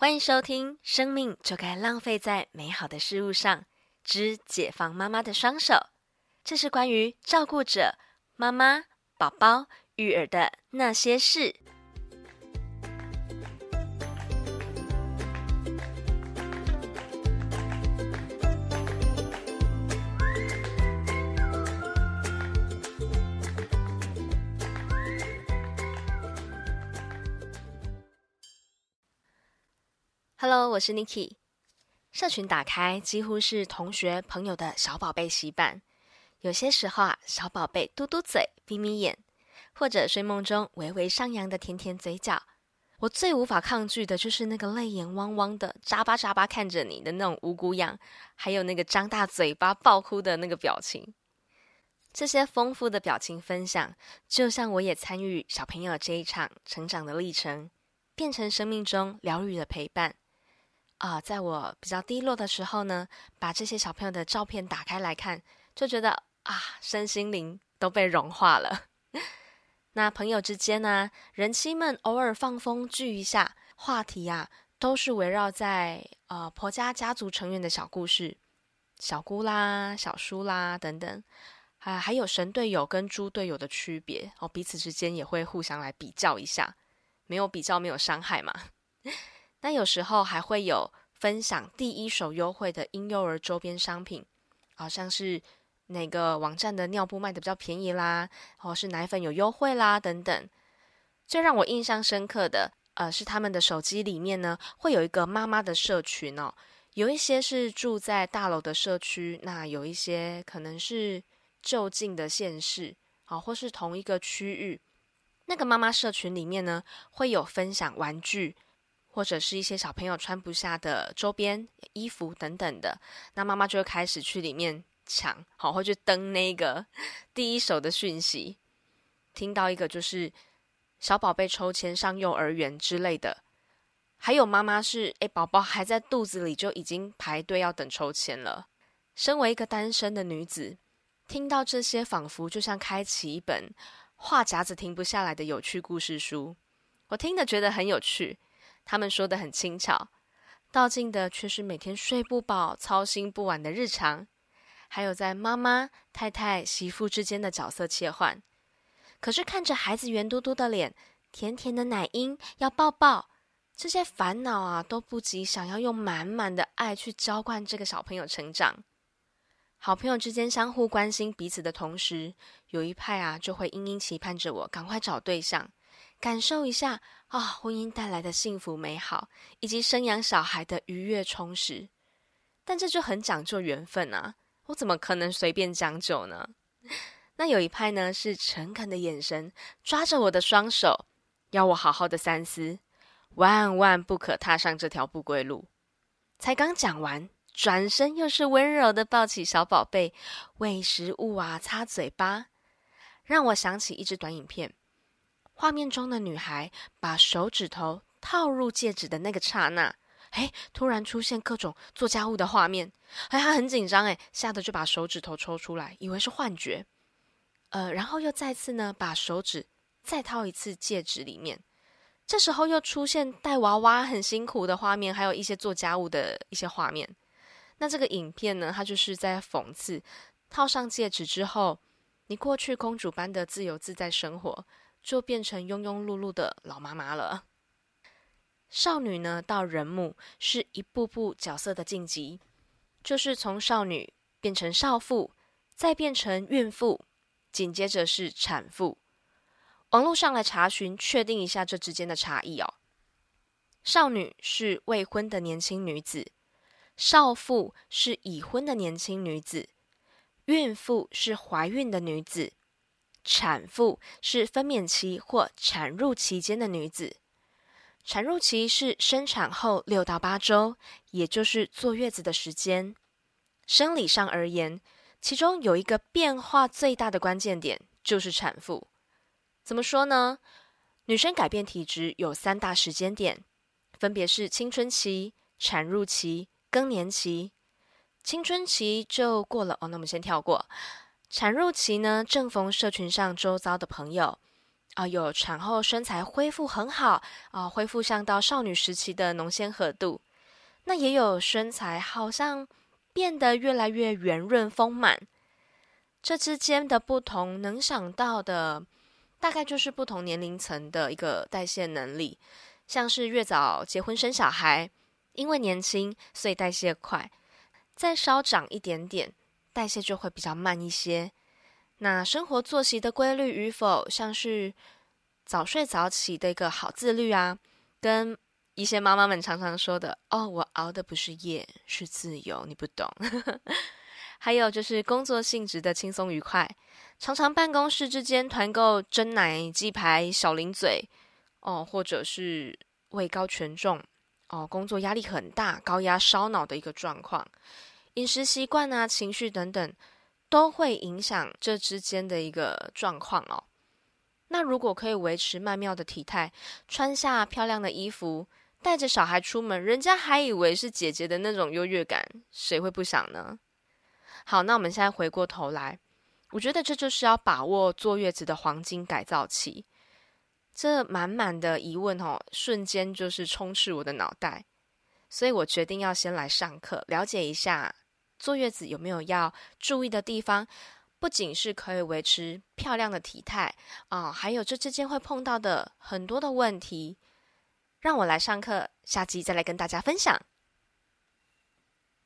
欢迎收听《生命就该浪费在美好的事物上之解放妈妈的双手》，这是关于照顾者、妈妈、宝宝、育儿的那些事。Hello，我是 Niki。社群打开，几乎是同学朋友的小宝贝习惯。有些时候啊，小宝贝嘟嘟嘴、眯眯眼，或者睡梦中微微上扬的甜甜嘴角。我最无法抗拒的就是那个泪眼汪汪的、眨巴眨巴看着你的那种无辜样，还有那个张大嘴巴爆哭的那个表情。这些丰富的表情分享，就像我也参与小朋友这一场成长的历程，变成生命中疗愈的陪伴。啊，在我比较低落的时候呢，把这些小朋友的照片打开来看，就觉得啊，身心灵都被融化了。那朋友之间呢，人妻们偶尔放风聚一下，话题呀，都是围绕在呃婆家家族成员的小故事，小姑啦、小叔啦等等，还还有神队友跟猪队友的区别哦，彼此之间也会互相来比较一下，没有比较没有伤害嘛。那有时候还会有分享第一手优惠的婴幼儿周边商品，好像是哪个网站的尿布卖的比较便宜啦，或是奶粉有优惠啦等等。最让我印象深刻的，呃，是他们的手机里面呢会有一个妈妈的社群哦，有一些是住在大楼的社区，那有一些可能是就近的县市，好，或是同一个区域。那个妈妈社群里面呢会有分享玩具。或者是一些小朋友穿不下的周边衣服等等的，那妈妈就会开始去里面抢，好，会去登那个第一手的讯息。听到一个就是小宝贝抽签上幼儿园之类的，还有妈妈是诶，宝宝还在肚子里就已经排队要等抽签了。身为一个单身的女子，听到这些仿佛就像开启一本话匣子停不下来的有趣故事书，我听的觉得很有趣。他们说的很轻巧，道尽的却是每天睡不饱、操心不完的日常，还有在妈妈、太太、媳妇之间的角色切换。可是看着孩子圆嘟嘟的脸、甜甜的奶音要抱抱，这些烦恼啊都不及想要用满满的爱去浇灌这个小朋友成长。好朋友之间相互关心彼此的同时，有一派啊就会殷殷期盼着我赶快找对象。感受一下啊，婚姻带来的幸福美好，以及生养小孩的愉悦充实。但这就很讲究缘分啊！我怎么可能随便将就呢？那有一派呢，是诚恳的眼神，抓着我的双手，要我好好的三思，万万不可踏上这条不归路。才刚讲完，转身又是温柔的抱起小宝贝，喂食物啊，擦嘴巴，让我想起一支短影片。画面中的女孩把手指头套入戒指的那个刹那，哎，突然出现各种做家务的画面，哎，她很紧张，哎，吓得就把手指头抽出来，以为是幻觉，呃，然后又再次呢把手指再套一次戒指里面，这时候又出现带娃娃很辛苦的画面，还有一些做家务的一些画面。那这个影片呢，它就是在讽刺套上戒指之后，你过去公主般的自由自在生活。就变成庸庸碌碌的老妈妈了。少女呢，到人母是一步步角色的晋级，就是从少女变成少妇，再变成孕妇，紧接着是产妇。网络上来查询，确定一下这之间的差异哦。少女是未婚的年轻女子，少妇是已婚的年轻女子，孕妇是怀孕的女子。产妇是分娩期或产褥期间的女子。产褥期是生产后六到八周，也就是坐月子的时间。生理上而言，其中有一个变化最大的关键点就是产妇。怎么说呢？女生改变体质有三大时间点，分别是青春期、产褥期、更年期。青春期就过了哦，那我们先跳过。产褥期呢，正逢社群上周遭的朋友啊，有产后身材恢复很好啊，恢复像到少女时期的浓纤合度。那也有身材好像变得越来越圆润丰满。这之间的不同，能想到的大概就是不同年龄层的一个代谢能力。像是越早结婚生小孩，因为年轻，所以代谢快；再稍长一点点，代谢就会比较慢一些。那生活作息的规律与否，像是早睡早起的一个好自律啊，跟一些妈妈们常常说的“哦，我熬的不是夜，是自由”，你不懂。还有就是工作性质的轻松愉快，常常办公室之间团购蒸奶、鸡排、小零嘴。哦，或者是位高权重，哦，工作压力很大，高压烧脑的一个状况，饮食习惯啊、情绪等等，都会影响这之间的一个状况哦。那如果可以维持曼妙的体态，穿下漂亮的衣服，带着小孩出门，人家还以为是姐姐的那种优越感，谁会不想呢？好，那我们现在回过头来，我觉得这就是要把握坐月子的黄金改造期。这满满的疑问哦，瞬间就是充斥我的脑袋，所以我决定要先来上课，了解一下坐月子有没有要注意的地方，不仅是可以维持漂亮的体态啊，还有这之间会碰到的很多的问题，让我来上课，下集再来跟大家分享。